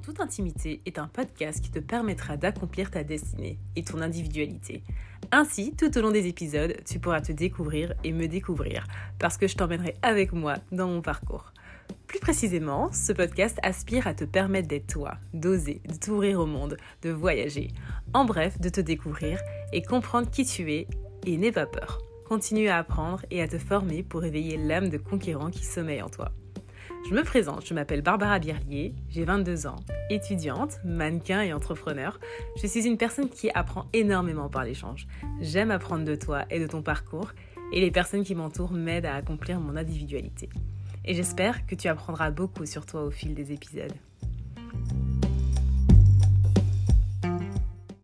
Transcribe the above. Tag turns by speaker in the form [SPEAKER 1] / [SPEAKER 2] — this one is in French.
[SPEAKER 1] toute intimité est un podcast qui te permettra d'accomplir ta destinée et ton individualité. Ainsi, tout au long des épisodes, tu pourras te découvrir et me découvrir parce que je t'emmènerai avec moi dans mon parcours. Plus précisément, ce podcast aspire à te permettre d'être toi, d'oser, de t'ouvrir au monde, de voyager. En bref, de te découvrir et comprendre qui tu es et n'aie pas peur. Continue à apprendre et à te former pour éveiller l'âme de conquérant qui sommeille en toi. Je me présente, je m'appelle Barbara Birlier, j'ai 22 ans, étudiante, mannequin et entrepreneur. Je suis une personne qui apprend énormément par l'échange. J'aime apprendre de toi et de ton parcours et les personnes qui m'entourent m'aident à accomplir mon individualité. Et j'espère que tu apprendras beaucoup sur toi au fil des épisodes.